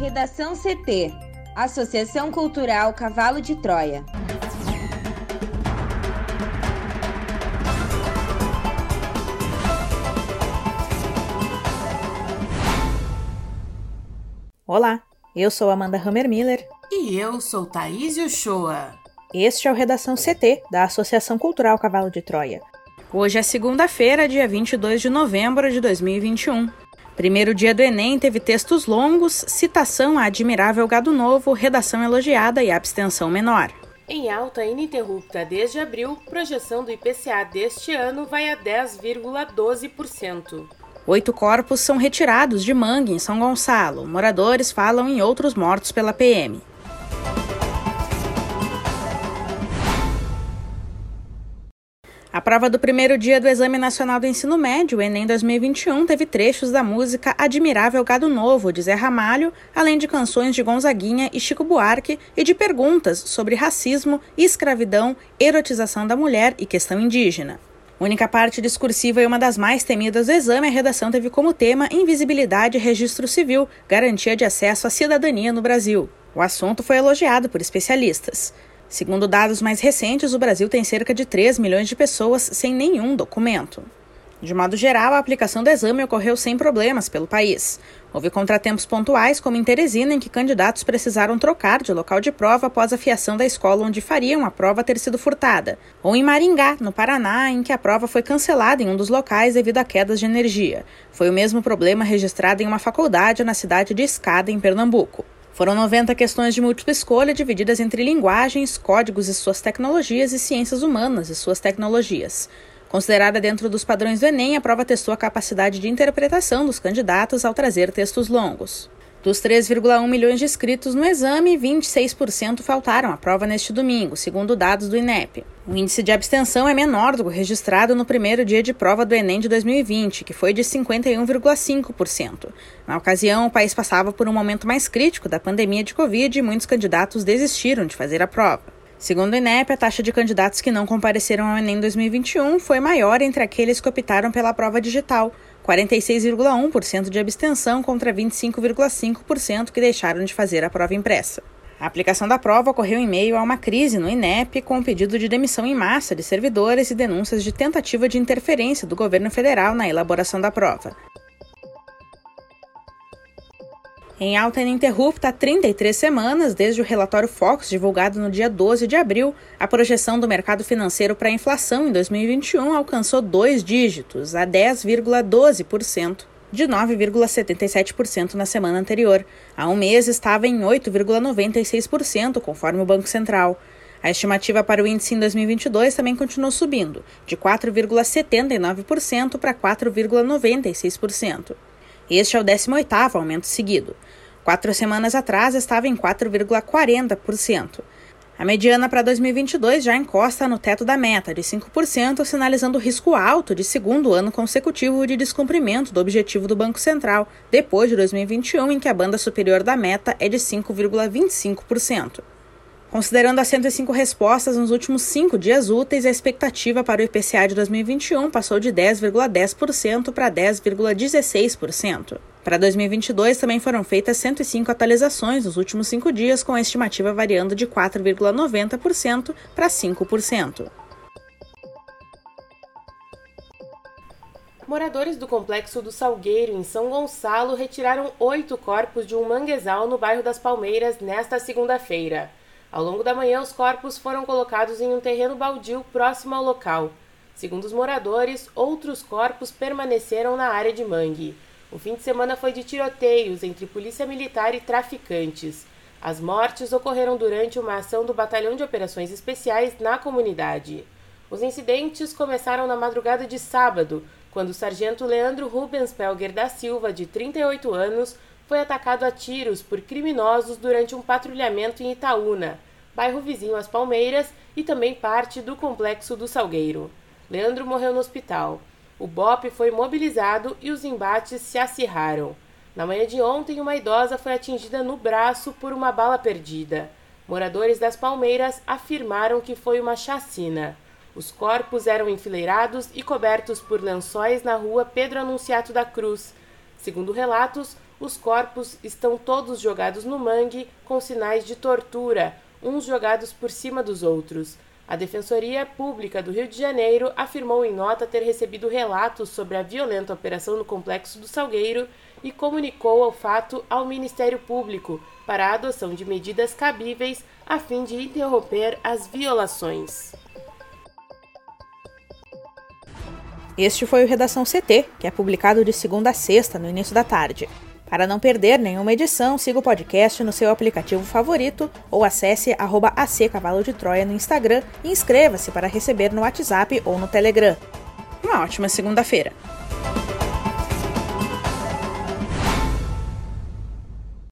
Redação CT Associação Cultural Cavalo de Troia. Olá, eu sou Amanda Hammermiller. E eu sou Thaís Uchoa. Este é o Redação CT, da Associação Cultural Cavalo de Troia. Hoje é segunda-feira, dia 22 de novembro de 2021. Primeiro dia do Enem teve textos longos, citação a admirável gado novo, redação elogiada e abstenção menor. Em alta ininterrupta desde abril, projeção do IPCA deste ano vai a 10,12%. Oito corpos são retirados de mangue em São Gonçalo. Moradores falam em outros mortos pela PM. A prova do primeiro dia do Exame Nacional do Ensino Médio, Enem 2021, teve trechos da música Admirável Gado Novo, de Zé Ramalho, além de canções de Gonzaguinha e Chico Buarque e de perguntas sobre racismo, escravidão, erotização da mulher e questão indígena. Única parte discursiva e uma das mais temidas do exame, a redação teve como tema Invisibilidade e Registro Civil, garantia de acesso à cidadania no Brasil. O assunto foi elogiado por especialistas. Segundo dados mais recentes, o Brasil tem cerca de 3 milhões de pessoas sem nenhum documento. De modo geral, a aplicação do exame ocorreu sem problemas pelo país. Houve contratempos pontuais, como em Teresina, em que candidatos precisaram trocar de local de prova após a fiação da escola onde fariam a prova ter sido furtada, ou em Maringá, no Paraná, em que a prova foi cancelada em um dos locais devido a quedas de energia. Foi o mesmo problema registrado em uma faculdade na cidade de Escada, em Pernambuco. Foram 90 questões de múltipla escolha divididas entre linguagens, códigos e suas tecnologias e ciências humanas e suas tecnologias. Considerada dentro dos padrões do Enem, a prova testou a capacidade de interpretação dos candidatos ao trazer textos longos. Dos 3,1 milhões de inscritos no exame, 26% faltaram à prova neste domingo, segundo dados do INEP. O índice de abstenção é menor do que registrado no primeiro dia de prova do Enem de 2020, que foi de 51,5%. Na ocasião, o país passava por um momento mais crítico da pandemia de Covid e muitos candidatos desistiram de fazer a prova. Segundo o INEP, a taxa de candidatos que não compareceram ao Enem 2021 foi maior entre aqueles que optaram pela prova digital, 46,1% de abstenção contra 25,5% que deixaram de fazer a prova impressa. A aplicação da prova ocorreu em meio a uma crise no INEP, com o pedido de demissão em massa de servidores e denúncias de tentativa de interferência do governo federal na elaboração da prova. Em alta ininterrupta há 33 semanas, desde o relatório Fox divulgado no dia 12 de abril, a projeção do mercado financeiro para a inflação em 2021 alcançou dois dígitos, a 10,12%, de 9,77% na semana anterior. Há um mês estava em 8,96%, conforme o Banco Central. A estimativa para o índice em 2022 também continuou subindo, de 4,79% para 4,96%. Este é o 18º aumento seguido. Quatro semanas atrás estava em 4,40%. A mediana para 2022 já encosta no teto da meta, de 5%, sinalizando risco alto de segundo ano consecutivo de descumprimento do objetivo do Banco Central, depois de 2021, em que a banda superior da meta é de 5,25%. Considerando as 105 respostas nos últimos cinco dias úteis, a expectativa para o IPCA de 2021 passou de 10,10% para 10,16%. Para 2022, também foram feitas 105 atualizações nos últimos cinco dias, com a estimativa variando de 4,90% para 5%. Moradores do complexo do Salgueiro, em São Gonçalo, retiraram oito corpos de um manguezal no bairro das Palmeiras nesta segunda-feira. Ao longo da manhã, os corpos foram colocados em um terreno baldio próximo ao local. Segundo os moradores, outros corpos permaneceram na área de mangue. O fim de semana foi de tiroteios entre polícia militar e traficantes. As mortes ocorreram durante uma ação do Batalhão de Operações Especiais na comunidade. Os incidentes começaram na madrugada de sábado, quando o sargento Leandro Rubens Pelger da Silva, de 38 anos, foi atacado a tiros por criminosos durante um patrulhamento em Itaúna, bairro vizinho às Palmeiras e também parte do complexo do Salgueiro. Leandro morreu no hospital. O BOP foi mobilizado e os embates se acirraram. Na manhã de ontem, uma idosa foi atingida no braço por uma bala perdida. Moradores das Palmeiras afirmaram que foi uma chacina. Os corpos eram enfileirados e cobertos por lençóis na rua Pedro Anunciato da Cruz, Segundo relatos, os corpos estão todos jogados no mangue com sinais de tortura, uns jogados por cima dos outros. A Defensoria Pública do Rio de Janeiro afirmou em nota ter recebido relatos sobre a violenta operação no complexo do Salgueiro e comunicou o fato ao Ministério Público para a adoção de medidas cabíveis a fim de interromper as violações. Este foi o Redação CT, que é publicado de segunda a sexta, no início da tarde. Para não perder nenhuma edição, siga o podcast no seu aplicativo favorito ou acesse arroba Cavalo de Troia no Instagram e inscreva-se para receber no WhatsApp ou no Telegram. Uma ótima segunda-feira!